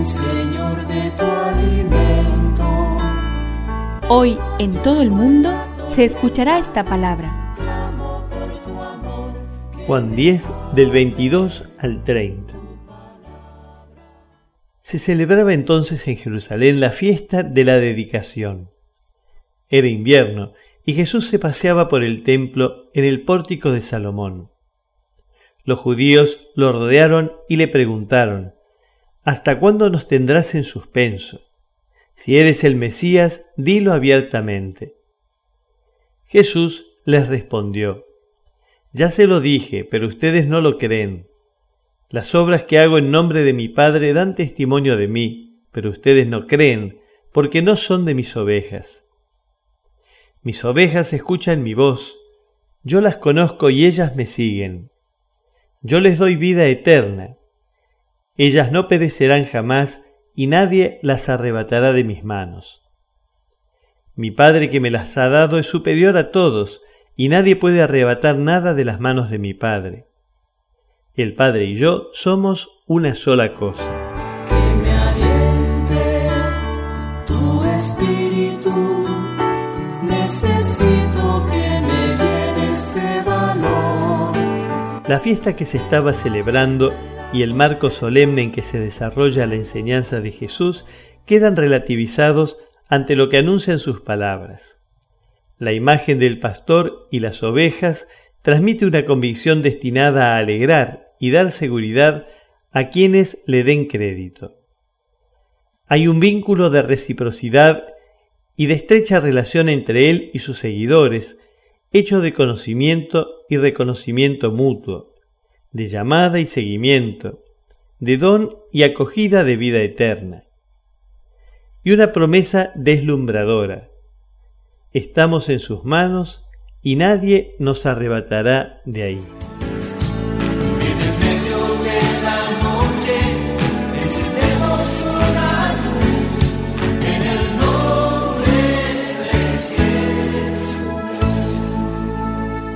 hoy, Señor, de tu alimento. Hoy en todo el mundo se escuchará esta palabra. Juan 10 del 22 al 30. Se celebraba entonces en Jerusalén la fiesta de la dedicación. Era invierno y Jesús se paseaba por el templo en el pórtico de Salomón. Los judíos lo rodearon y le preguntaron, ¿Hasta cuándo nos tendrás en suspenso? Si eres el Mesías, dilo abiertamente. Jesús les respondió, Ya se lo dije, pero ustedes no lo creen. Las obras que hago en nombre de mi Padre dan testimonio de mí, pero ustedes no creen, porque no son de mis ovejas. Mis ovejas escuchan mi voz, yo las conozco y ellas me siguen. Yo les doy vida eterna. Ellas no perecerán jamás y nadie las arrebatará de mis manos. Mi Padre que me las ha dado es superior a todos, y nadie puede arrebatar nada de las manos de mi Padre. El Padre y yo somos una sola cosa. Que me aliente tu espíritu. Necesito que me llenes de valor. La fiesta que se estaba celebrando y el marco solemne en que se desarrolla la enseñanza de Jesús quedan relativizados ante lo que anuncian sus palabras. La imagen del pastor y las ovejas transmite una convicción destinada a alegrar y dar seguridad a quienes le den crédito. Hay un vínculo de reciprocidad y de estrecha relación entre él y sus seguidores, hecho de conocimiento y reconocimiento mutuo, de llamada y seguimiento, de don y acogida de vida eterna. Y una promesa deslumbradora. Estamos en sus manos y nadie nos arrebatará de ahí.